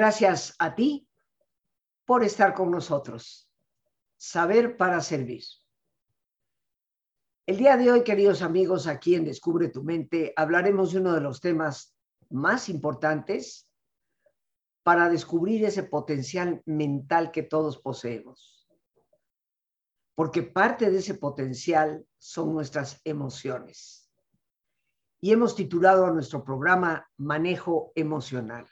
Gracias a ti por estar con nosotros. Saber para servir. El día de hoy, queridos amigos, aquí en Descubre tu mente, hablaremos de uno de los temas más importantes para descubrir ese potencial mental que todos poseemos. Porque parte de ese potencial son nuestras emociones. Y hemos titulado a nuestro programa Manejo Emocional.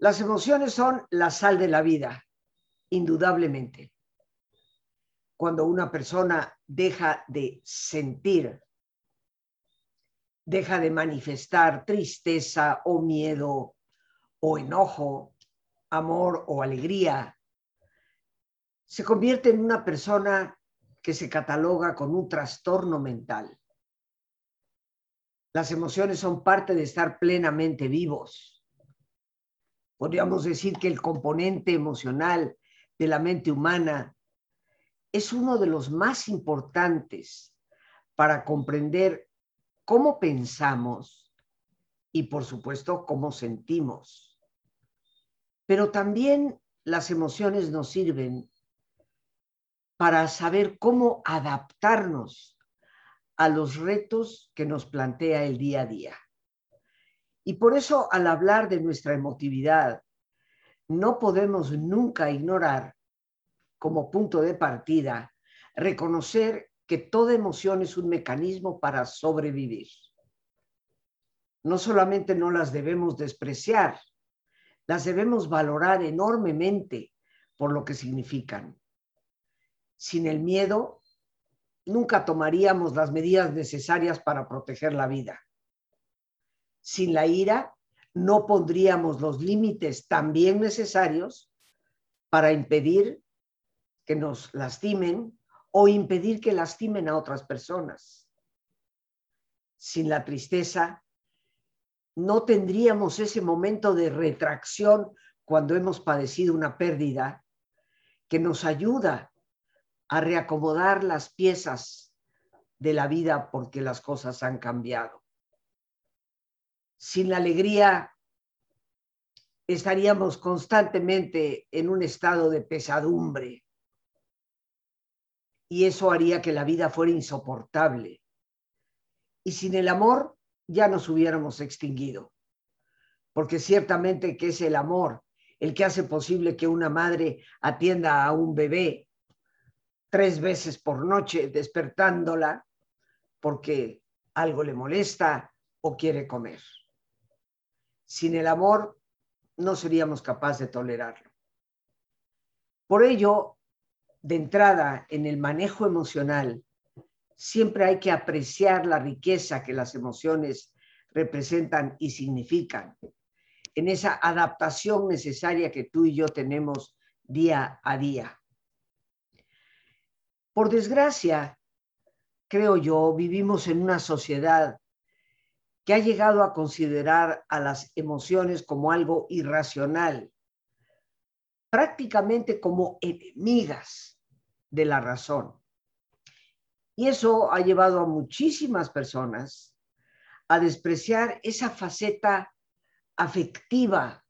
Las emociones son la sal de la vida, indudablemente. Cuando una persona deja de sentir, deja de manifestar tristeza o miedo o enojo, amor o alegría, se convierte en una persona que se cataloga con un trastorno mental. Las emociones son parte de estar plenamente vivos podríamos decir que el componente emocional de la mente humana es uno de los más importantes para comprender cómo pensamos y por supuesto cómo sentimos. Pero también las emociones nos sirven para saber cómo adaptarnos a los retos que nos plantea el día a día. Y por eso al hablar de nuestra emotividad, no podemos nunca ignorar como punto de partida reconocer que toda emoción es un mecanismo para sobrevivir. No solamente no las debemos despreciar, las debemos valorar enormemente por lo que significan. Sin el miedo, nunca tomaríamos las medidas necesarias para proteger la vida. Sin la ira, no pondríamos los límites también necesarios para impedir que nos lastimen o impedir que lastimen a otras personas. Sin la tristeza, no tendríamos ese momento de retracción cuando hemos padecido una pérdida que nos ayuda a reacomodar las piezas de la vida porque las cosas han cambiado sin la alegría estaríamos constantemente en un estado de pesadumbre y eso haría que la vida fuera insoportable. Y sin el amor ya nos hubiéramos extinguido, porque ciertamente que es el amor el que hace posible que una madre atienda a un bebé tres veces por noche, despertándola porque algo le molesta o quiere comer. Sin el amor no seríamos capaces de tolerarlo. Por ello, de entrada, en el manejo emocional, siempre hay que apreciar la riqueza que las emociones representan y significan, en esa adaptación necesaria que tú y yo tenemos día a día. Por desgracia, creo yo, vivimos en una sociedad que ha llegado a considerar a las emociones como algo irracional, prácticamente como enemigas de la razón. Y eso ha llevado a muchísimas personas a despreciar esa faceta afectiva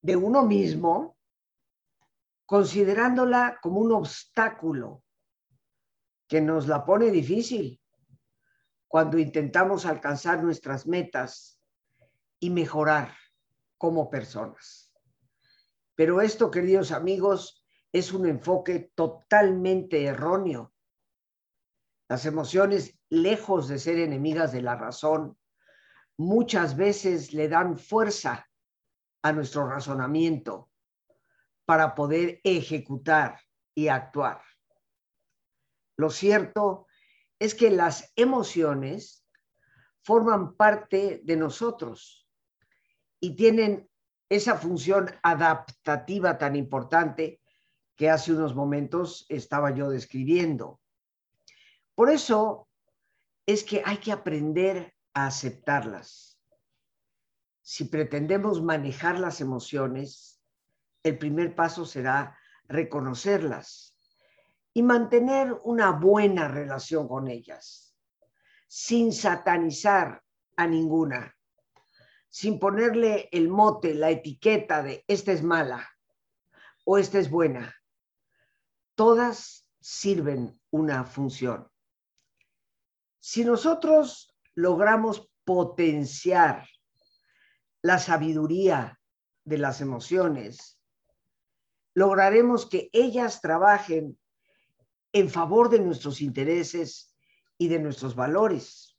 de uno mismo, considerándola como un obstáculo que nos la pone difícil cuando intentamos alcanzar nuestras metas y mejorar como personas. Pero esto, queridos amigos, es un enfoque totalmente erróneo. Las emociones, lejos de ser enemigas de la razón, muchas veces le dan fuerza a nuestro razonamiento para poder ejecutar y actuar. Lo cierto es que las emociones forman parte de nosotros y tienen esa función adaptativa tan importante que hace unos momentos estaba yo describiendo. Por eso es que hay que aprender a aceptarlas. Si pretendemos manejar las emociones, el primer paso será reconocerlas y mantener una buena relación con ellas, sin satanizar a ninguna, sin ponerle el mote, la etiqueta de esta es mala o esta es buena. Todas sirven una función. Si nosotros logramos potenciar la sabiduría de las emociones, lograremos que ellas trabajen en favor de nuestros intereses y de nuestros valores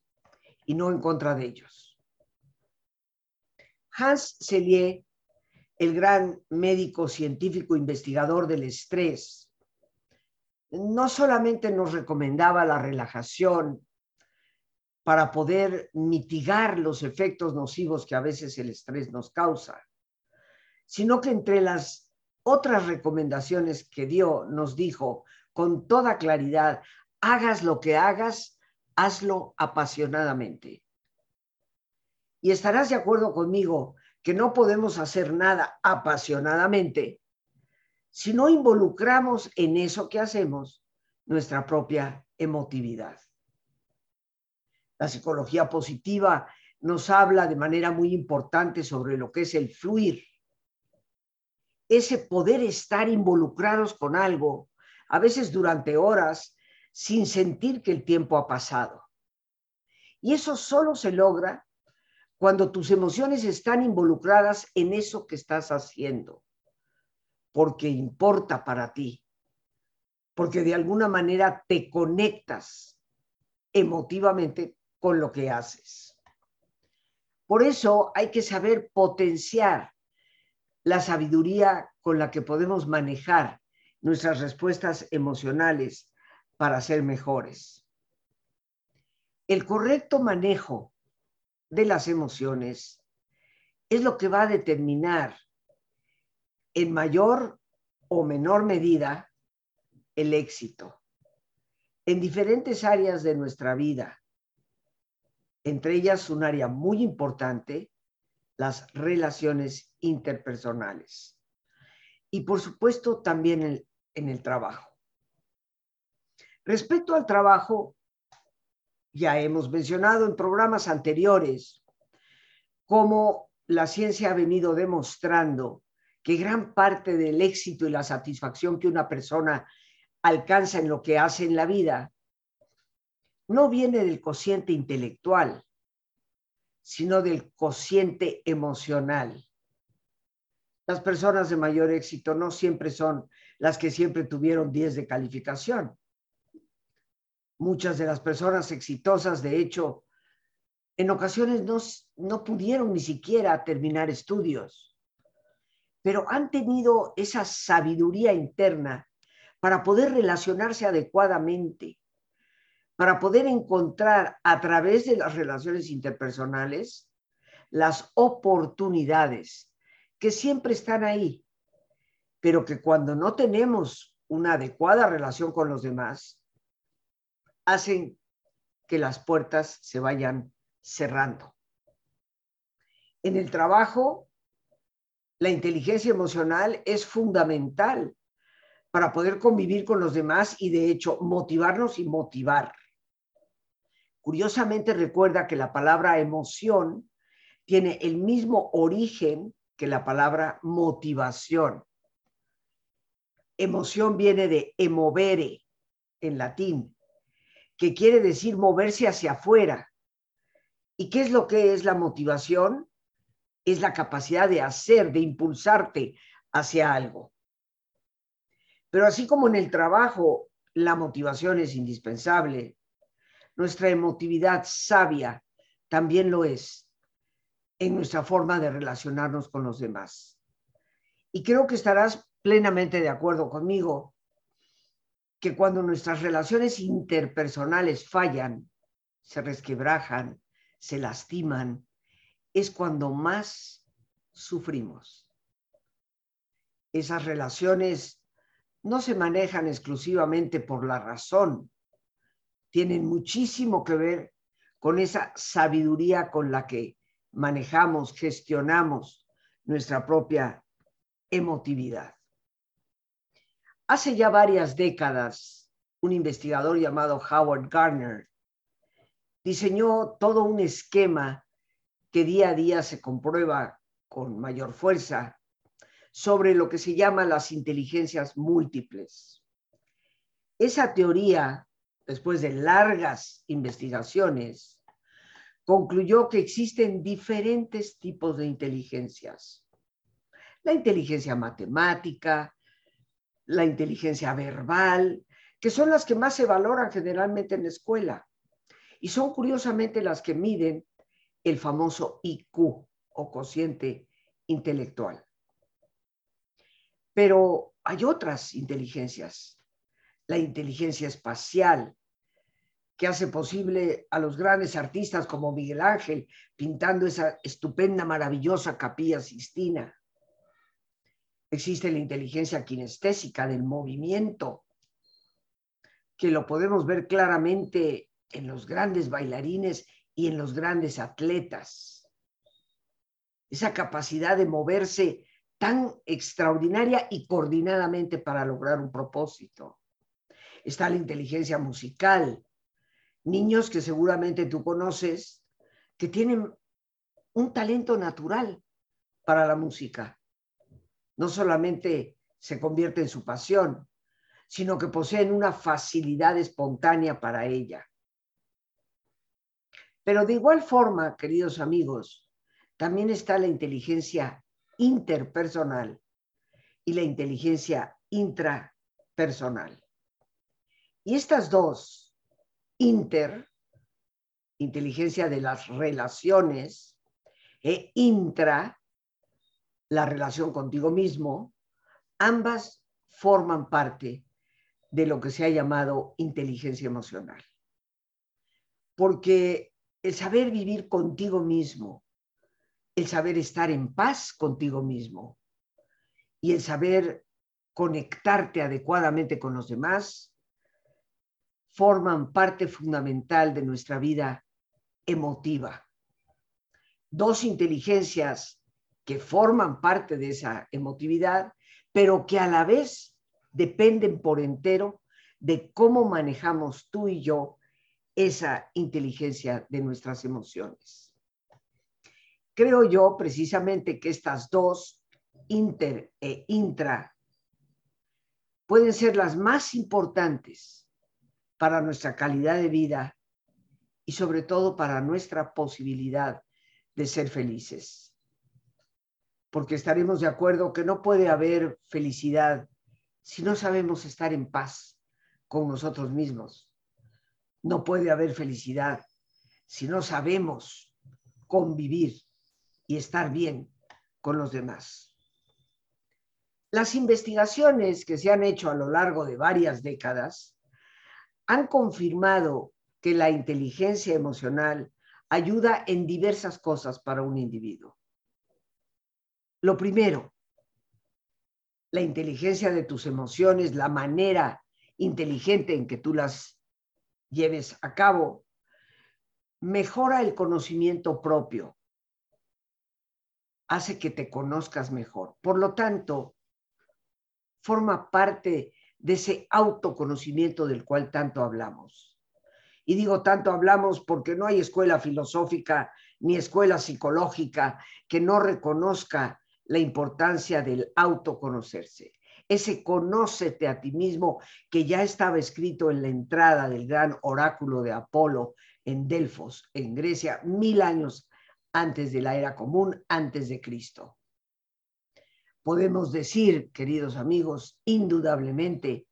y no en contra de ellos. Hans Selye, el gran médico científico investigador del estrés, no solamente nos recomendaba la relajación para poder mitigar los efectos nocivos que a veces el estrés nos causa, sino que entre las otras recomendaciones que dio nos dijo con toda claridad, hagas lo que hagas, hazlo apasionadamente. Y estarás de acuerdo conmigo que no podemos hacer nada apasionadamente si no involucramos en eso que hacemos nuestra propia emotividad. La psicología positiva nos habla de manera muy importante sobre lo que es el fluir, ese poder estar involucrados con algo, a veces durante horas, sin sentir que el tiempo ha pasado. Y eso solo se logra cuando tus emociones están involucradas en eso que estás haciendo, porque importa para ti, porque de alguna manera te conectas emotivamente con lo que haces. Por eso hay que saber potenciar la sabiduría con la que podemos manejar nuestras respuestas emocionales para ser mejores. El correcto manejo de las emociones es lo que va a determinar en mayor o menor medida el éxito en diferentes áreas de nuestra vida entre ellas un área muy importante, las relaciones interpersonales. Y por supuesto también en, el trabajo. Respecto al trabajo, ya hemos mencionado en programas anteriores cómo la ciencia ha venido demostrando que gran parte del éxito y la satisfacción que una persona alcanza en lo que hace en la vida no viene del cociente intelectual, sino del cociente emocional. Las personas de mayor éxito no siempre son las que siempre tuvieron 10 de calificación. Muchas de las personas exitosas, de hecho, en ocasiones no, no pudieron ni siquiera terminar estudios, pero han tenido esa sabiduría interna para poder relacionarse adecuadamente para poder encontrar a través de las relaciones interpersonales las oportunidades que siempre están ahí, pero que cuando no tenemos una adecuada relación con los demás, hacen que las puertas se vayan cerrando. En el trabajo, la inteligencia emocional es fundamental para poder convivir con los demás y de hecho motivarnos y motivar. Curiosamente recuerda que la palabra emoción tiene el mismo origen que la palabra motivación. Emoción viene de emovere en latín, que quiere decir moverse hacia afuera. ¿Y qué es lo que es la motivación? Es la capacidad de hacer, de impulsarte hacia algo. Pero así como en el trabajo la motivación es indispensable, nuestra emotividad sabia también lo es en nuestra forma de relacionarnos con los demás. Y creo que estarás plenamente de acuerdo conmigo que cuando nuestras relaciones interpersonales fallan, se resquebrajan, se lastiman, es cuando más sufrimos. Esas relaciones no se manejan exclusivamente por la razón, tienen muchísimo que ver con esa sabiduría con la que manejamos, gestionamos nuestra propia emotividad. Hace ya varias décadas, un investigador llamado Howard Gardner diseñó todo un esquema que día a día se comprueba con mayor fuerza sobre lo que se llama las inteligencias múltiples. Esa teoría, después de largas investigaciones, concluyó que existen diferentes tipos de inteligencias. La inteligencia matemática, la inteligencia verbal, que son las que más se valoran generalmente en la escuela y son curiosamente las que miden el famoso IQ o cociente intelectual. Pero hay otras inteligencias, la inteligencia espacial, que hace posible a los grandes artistas como Miguel Ángel pintando esa estupenda, maravillosa capilla sistina. Existe la inteligencia kinestésica del movimiento, que lo podemos ver claramente en los grandes bailarines y en los grandes atletas. Esa capacidad de moverse tan extraordinaria y coordinadamente para lograr un propósito. Está la inteligencia musical, niños que seguramente tú conoces, que tienen un talento natural para la música. No solamente se convierte en su pasión, sino que poseen una facilidad espontánea para ella. Pero de igual forma, queridos amigos, también está la inteligencia interpersonal y la inteligencia intrapersonal. Y estas dos, inter, inteligencia de las relaciones, e intra, la relación contigo mismo, ambas forman parte de lo que se ha llamado inteligencia emocional. Porque el saber vivir contigo mismo, el saber estar en paz contigo mismo y el saber conectarte adecuadamente con los demás, forman parte fundamental de nuestra vida emotiva. Dos inteligencias que forman parte de esa emotividad, pero que a la vez dependen por entero de cómo manejamos tú y yo esa inteligencia de nuestras emociones. Creo yo precisamente que estas dos, inter e intra, pueden ser las más importantes para nuestra calidad de vida y sobre todo para nuestra posibilidad de ser felices. Porque estaremos de acuerdo que no puede haber felicidad si no sabemos estar en paz con nosotros mismos no puede haber felicidad si no sabemos convivir y estar bien con los demás. Las investigaciones que se han hecho a lo largo de varias décadas han confirmado que la inteligencia emocional ayuda en diversas cosas para un individuo. Lo primero, la inteligencia de tus emociones, la manera inteligente en que tú las lleves a cabo, mejora el conocimiento propio, hace que te conozcas mejor. Por lo tanto, forma parte de ese autoconocimiento del cual tanto hablamos. Y digo tanto hablamos porque no hay escuela filosófica ni escuela psicológica que no reconozca la importancia del autoconocerse ese conócete a ti mismo que ya estaba escrito en la entrada del gran oráculo de Apolo en Delfos, en Grecia, mil años antes de la era común, antes de Cristo. Podemos decir, queridos amigos, indudablemente,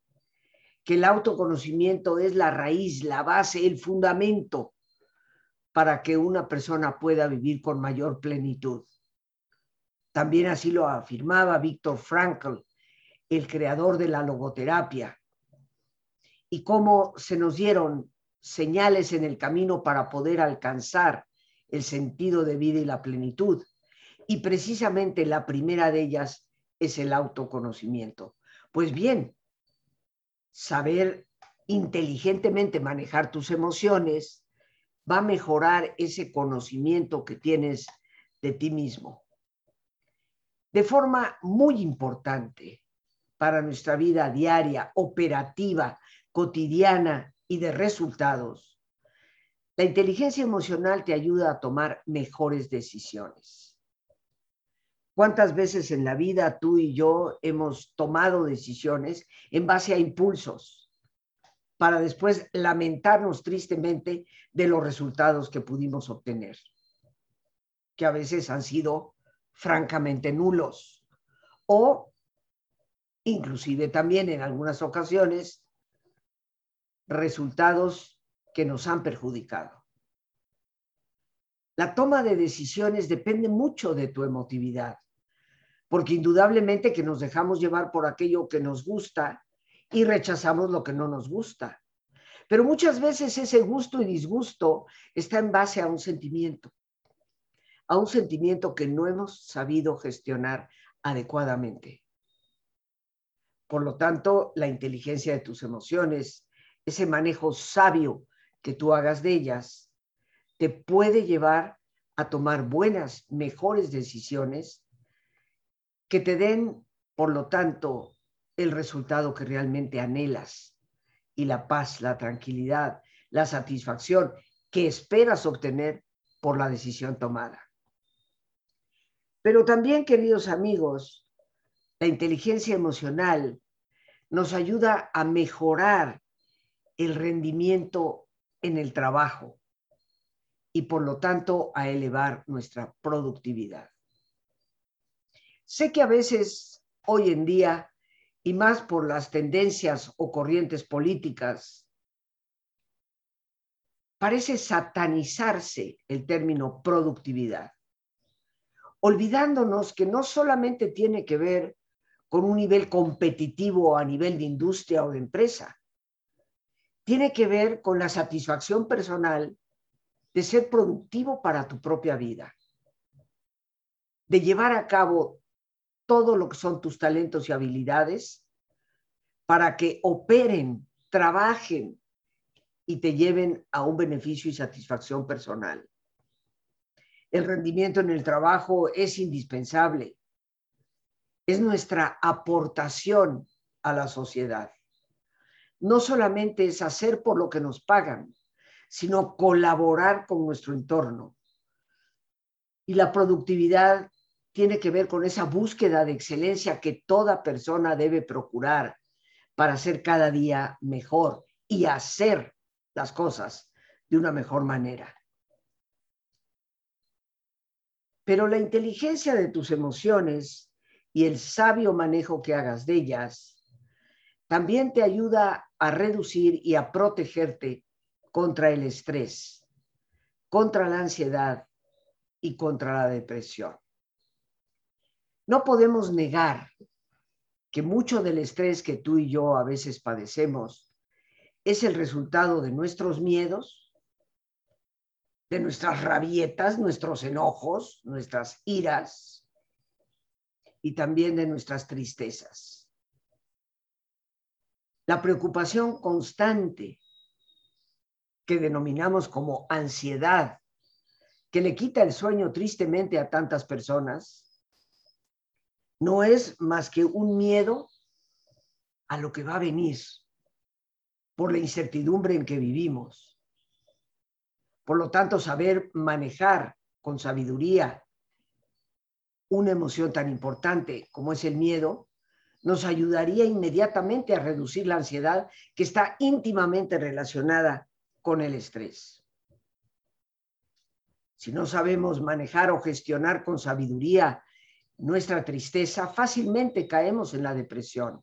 que el autoconocimiento es la raíz, la base, el fundamento para que una persona pueda vivir con mayor plenitud. También así lo afirmaba Víctor Frankl el creador de la logoterapia, y cómo se nos dieron señales en el camino para poder alcanzar el sentido de vida y la plenitud. Y precisamente la primera de ellas es el autoconocimiento. Pues bien, saber inteligentemente manejar tus emociones va a mejorar ese conocimiento que tienes de ti mismo. De forma muy importante, para nuestra vida diaria, operativa, cotidiana y de resultados. La inteligencia emocional te ayuda a tomar mejores decisiones. ¿Cuántas veces en la vida tú y yo hemos tomado decisiones en base a impulsos para después lamentarnos tristemente de los resultados que pudimos obtener? Que a veces han sido francamente nulos o inclusive también en algunas ocasiones resultados que nos han perjudicado. La toma de decisiones depende mucho de tu emotividad, porque indudablemente que nos dejamos llevar por aquello que nos gusta y rechazamos lo que no nos gusta. Pero muchas veces ese gusto y disgusto está en base a un sentimiento, a un sentimiento que no hemos sabido gestionar adecuadamente. Por lo tanto, la inteligencia de tus emociones, ese manejo sabio que tú hagas de ellas, te puede llevar a tomar buenas, mejores decisiones que te den, por lo tanto, el resultado que realmente anhelas y la paz, la tranquilidad, la satisfacción que esperas obtener por la decisión tomada. Pero también, queridos amigos, la inteligencia emocional nos ayuda a mejorar el rendimiento en el trabajo y por lo tanto a elevar nuestra productividad. Sé que a veces hoy en día, y más por las tendencias o corrientes políticas, parece satanizarse el término productividad, olvidándonos que no solamente tiene que ver con un nivel competitivo a nivel de industria o de empresa, tiene que ver con la satisfacción personal de ser productivo para tu propia vida, de llevar a cabo todo lo que son tus talentos y habilidades para que operen, trabajen y te lleven a un beneficio y satisfacción personal. El rendimiento en el trabajo es indispensable. Es nuestra aportación a la sociedad no solamente es hacer por lo que nos pagan, sino colaborar con nuestro entorno. Y la productividad tiene que ver con esa búsqueda de excelencia que toda persona debe procurar para ser cada día mejor y hacer las cosas de una mejor manera. Pero la inteligencia de tus emociones y el sabio manejo que hagas de ellas también te ayuda a reducir y a protegerte contra el estrés, contra la ansiedad y contra la depresión. No podemos negar que mucho del estrés que tú y yo a veces padecemos es el resultado de nuestros miedos, de nuestras rabietas, nuestros enojos, nuestras iras y también de nuestras tristezas. La preocupación constante que denominamos como ansiedad, que le quita el sueño tristemente a tantas personas, no es más que un miedo a lo que va a venir por la incertidumbre en que vivimos. Por lo tanto, saber manejar con sabiduría una emoción tan importante como es el miedo nos ayudaría inmediatamente a reducir la ansiedad que está íntimamente relacionada con el estrés. Si no sabemos manejar o gestionar con sabiduría nuestra tristeza, fácilmente caemos en la depresión.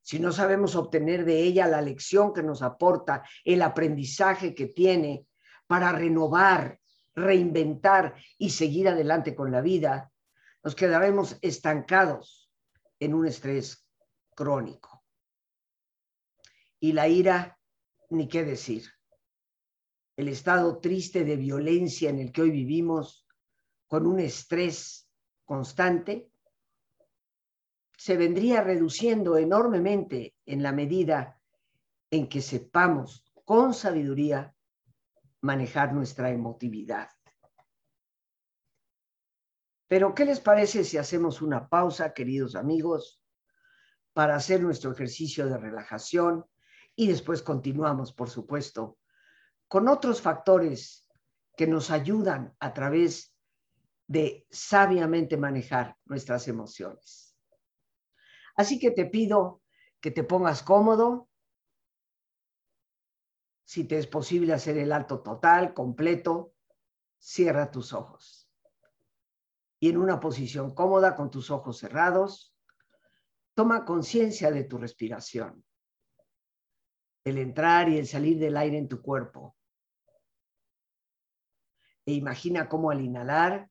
Si no sabemos obtener de ella la lección que nos aporta, el aprendizaje que tiene para renovar, reinventar y seguir adelante con la vida, nos quedaremos estancados en un estrés crónico. Y la ira, ni qué decir. El estado triste de violencia en el que hoy vivimos, con un estrés constante, se vendría reduciendo enormemente en la medida en que sepamos con sabiduría manejar nuestra emotividad. Pero, ¿qué les parece si hacemos una pausa, queridos amigos, para hacer nuestro ejercicio de relajación y después continuamos, por supuesto, con otros factores que nos ayudan a través de sabiamente manejar nuestras emociones. Así que te pido que te pongas cómodo, si te es posible hacer el alto total, completo, cierra tus ojos. Y en una posición cómoda con tus ojos cerrados, toma conciencia de tu respiración, el entrar y el salir del aire en tu cuerpo. E imagina cómo al inhalar,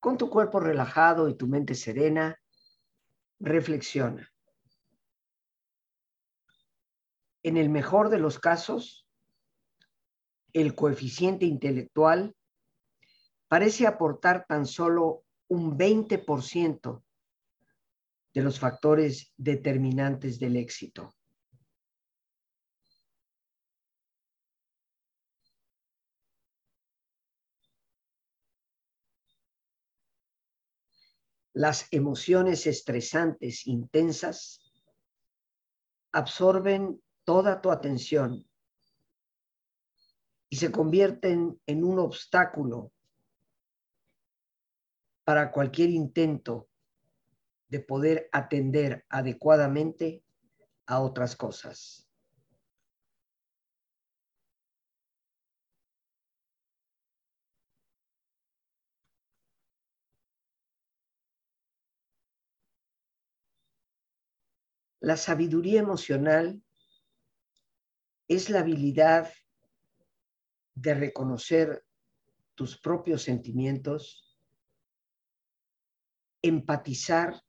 Con tu cuerpo relajado y tu mente serena, reflexiona. En el mejor de los casos, el coeficiente intelectual parece aportar tan solo un 20% de los factores determinantes del éxito. Las emociones estresantes intensas absorben toda tu atención y se convierten en un obstáculo para cualquier intento de poder atender adecuadamente a otras cosas. La sabiduría emocional es la habilidad de reconocer tus propios sentimientos, empatizar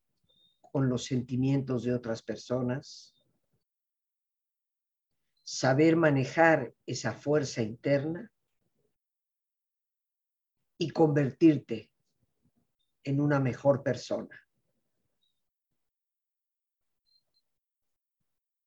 con los sentimientos de otras personas, saber manejar esa fuerza interna y convertirte en una mejor persona.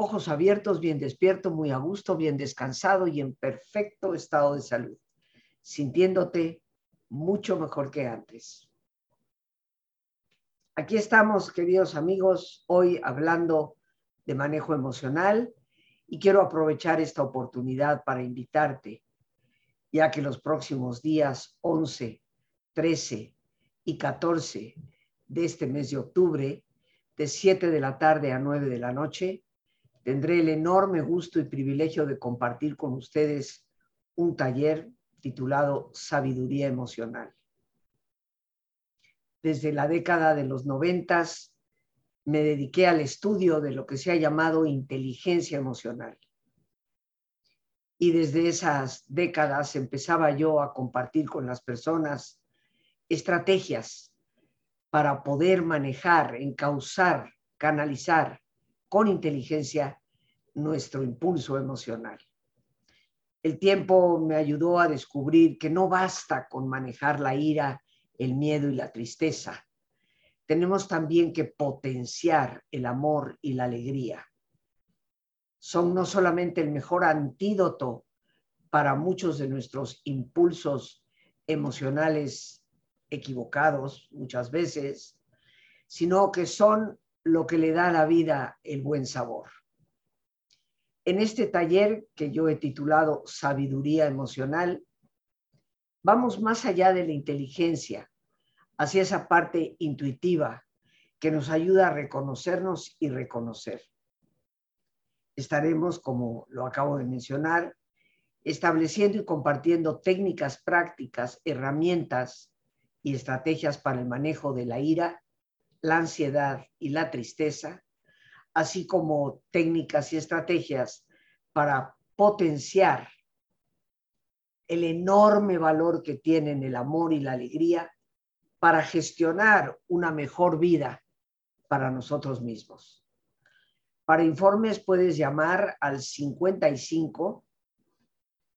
ojos abiertos, bien despierto, muy a gusto, bien descansado y en perfecto estado de salud, sintiéndote mucho mejor que antes. Aquí estamos, queridos amigos, hoy hablando de manejo emocional y quiero aprovechar esta oportunidad para invitarte, ya que los próximos días 11, 13 y 14 de este mes de octubre, de 7 de la tarde a 9 de la noche, tendré el enorme gusto y privilegio de compartir con ustedes un taller titulado Sabiduría Emocional. Desde la década de los noventas me dediqué al estudio de lo que se ha llamado inteligencia emocional. Y desde esas décadas empezaba yo a compartir con las personas estrategias para poder manejar, encauzar, canalizar con inteligencia nuestro impulso emocional. El tiempo me ayudó a descubrir que no basta con manejar la ira, el miedo y la tristeza. Tenemos también que potenciar el amor y la alegría. Son no solamente el mejor antídoto para muchos de nuestros impulsos emocionales equivocados muchas veces, sino que son lo que le da a la vida el buen sabor. En este taller que yo he titulado Sabiduría Emocional, vamos más allá de la inteligencia, hacia esa parte intuitiva que nos ayuda a reconocernos y reconocer. Estaremos, como lo acabo de mencionar, estableciendo y compartiendo técnicas prácticas, herramientas y estrategias para el manejo de la ira, la ansiedad y la tristeza, así como técnicas y estrategias para potenciar el enorme valor que tienen el amor y la alegría para gestionar una mejor vida para nosotros mismos. Para informes puedes llamar al 55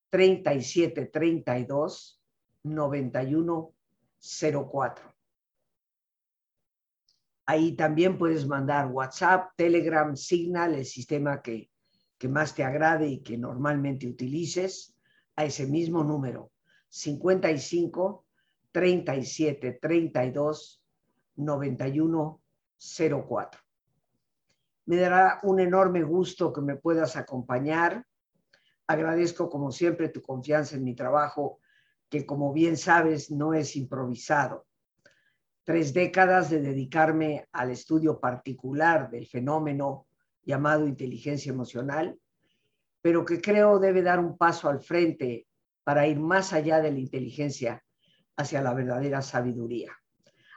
37 32 91 04. Ahí también puedes mandar WhatsApp, Telegram, Signal, el sistema que, que más te agrade y que normalmente utilices, a ese mismo número, 55 37 32 91 04. Me dará un enorme gusto que me puedas acompañar. Agradezco como siempre tu confianza en mi trabajo, que como bien sabes no es improvisado tres décadas de dedicarme al estudio particular del fenómeno llamado inteligencia emocional, pero que creo debe dar un paso al frente para ir más allá de la inteligencia hacia la verdadera sabiduría.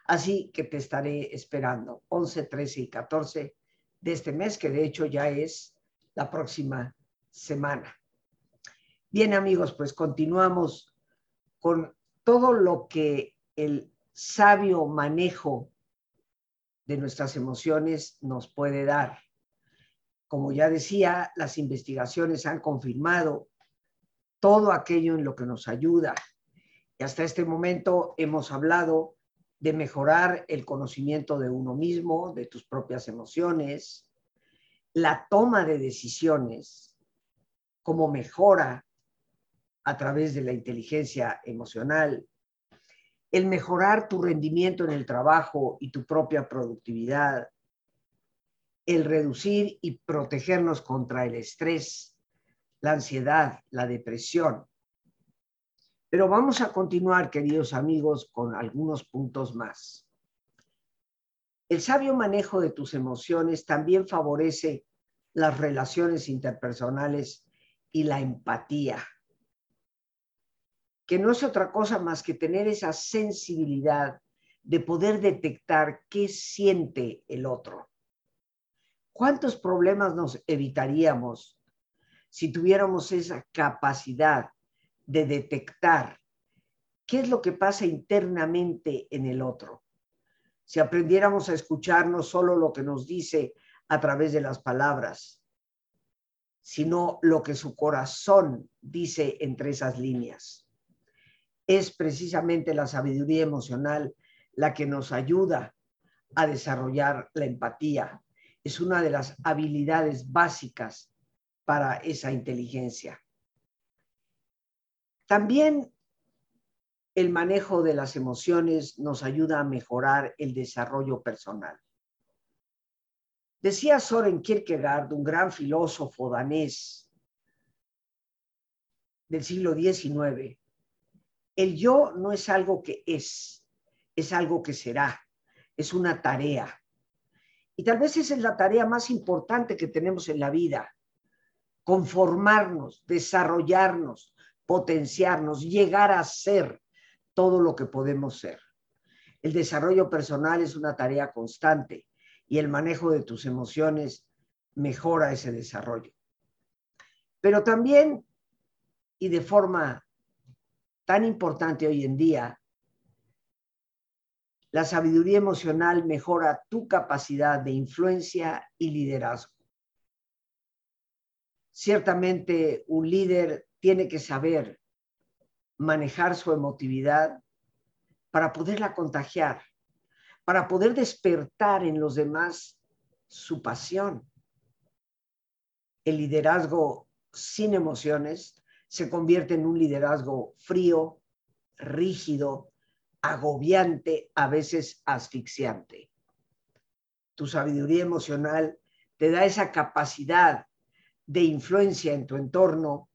Así que te estaré esperando 11, 13 y 14 de este mes, que de hecho ya es la próxima semana. Bien amigos, pues continuamos con todo lo que el sabio manejo de nuestras emociones nos puede dar. Como ya decía, las investigaciones han confirmado todo aquello en lo que nos ayuda. Y hasta este momento hemos hablado de mejorar el conocimiento de uno mismo, de tus propias emociones, la toma de decisiones, como mejora a través de la inteligencia emocional, el mejorar tu rendimiento en el trabajo y tu propia productividad, el reducir y protegernos contra el estrés, la ansiedad, la depresión. Pero vamos a continuar, queridos amigos, con algunos puntos más. El sabio manejo de tus emociones también favorece las relaciones interpersonales y la empatía que no es otra cosa más que tener esa sensibilidad de poder detectar qué siente el otro. ¿Cuántos problemas nos evitaríamos si tuviéramos esa capacidad de detectar qué es lo que pasa internamente en el otro? Si aprendiéramos a escuchar no solo lo que nos dice a través de las palabras, sino lo que su corazón dice entre esas líneas es precisamente la sabiduría emocional la que nos ayuda a desarrollar la empatía. Es una de las habilidades básicas para esa inteligencia. También el manejo de las emociones nos ayuda a mejorar el desarrollo personal. Decía Soren Kierkegaard, un gran filósofo danés del siglo XIX, el yo no es algo que es, es algo que será, es una tarea. Y tal vez esa es la tarea más importante que tenemos en la vida, conformarnos, desarrollarnos, potenciarnos, llegar a ser todo lo que podemos ser. El desarrollo personal es una tarea constante y el manejo de tus emociones mejora ese desarrollo. Pero también, y de forma tan importante hoy en día, la sabiduría emocional mejora tu capacidad de influencia y liderazgo. Ciertamente un líder tiene que saber manejar su emotividad para poderla contagiar, para poder despertar en los demás su pasión. El liderazgo sin emociones se convierte en un liderazgo frío, rígido, agobiante, a veces asfixiante. Tu sabiduría emocional te da esa capacidad de influencia en tu entorno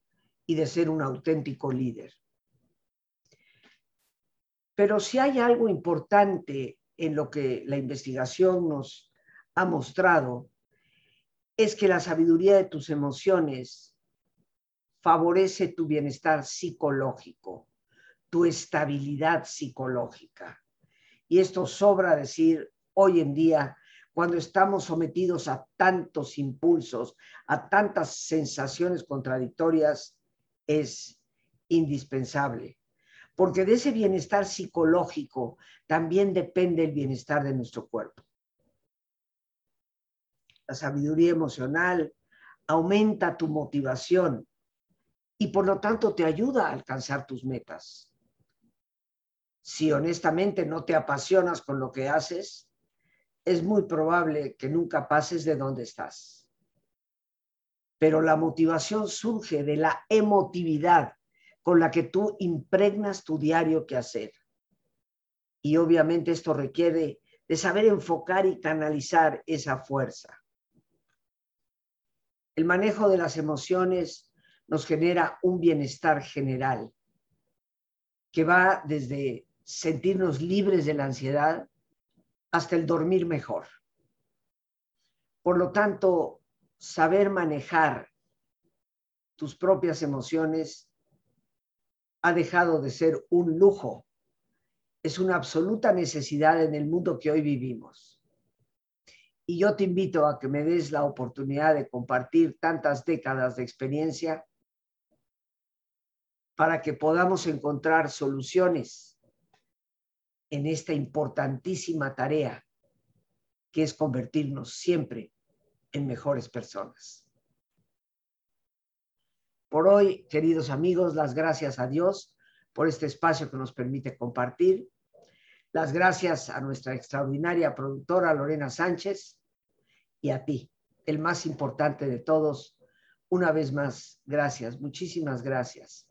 y de ser un auténtico líder. Pero si hay algo importante en lo que la investigación nos ha mostrado, es que la sabiduría de tus emociones favorece tu bienestar psicológico, tu estabilidad psicológica. Y esto sobra decir hoy en día, cuando estamos sometidos a tantos impulsos, a tantas sensaciones contradictorias, es indispensable. Porque de ese bienestar psicológico también depende el bienestar de nuestro cuerpo. La sabiduría emocional aumenta tu motivación y por lo tanto te ayuda a alcanzar tus metas. Si honestamente no te apasionas con lo que haces, es muy probable que nunca pases de donde estás. Pero la motivación surge de la emotividad con la que tú impregnas tu diario que hacer. Y obviamente esto requiere de saber enfocar y canalizar esa fuerza. El manejo de las emociones nos genera un bienestar general que va desde sentirnos libres de la ansiedad hasta el dormir mejor. Por lo tanto, saber manejar tus propias emociones ha dejado de ser un lujo, es una absoluta necesidad en el mundo que hoy vivimos. Y yo te invito a que me des la oportunidad de compartir tantas décadas de experiencia para que podamos encontrar soluciones en esta importantísima tarea que es convertirnos siempre en mejores personas. Por hoy, queridos amigos, las gracias a Dios por este espacio que nos permite compartir. Las gracias a nuestra extraordinaria productora Lorena Sánchez y a ti, el más importante de todos. Una vez más, gracias, muchísimas gracias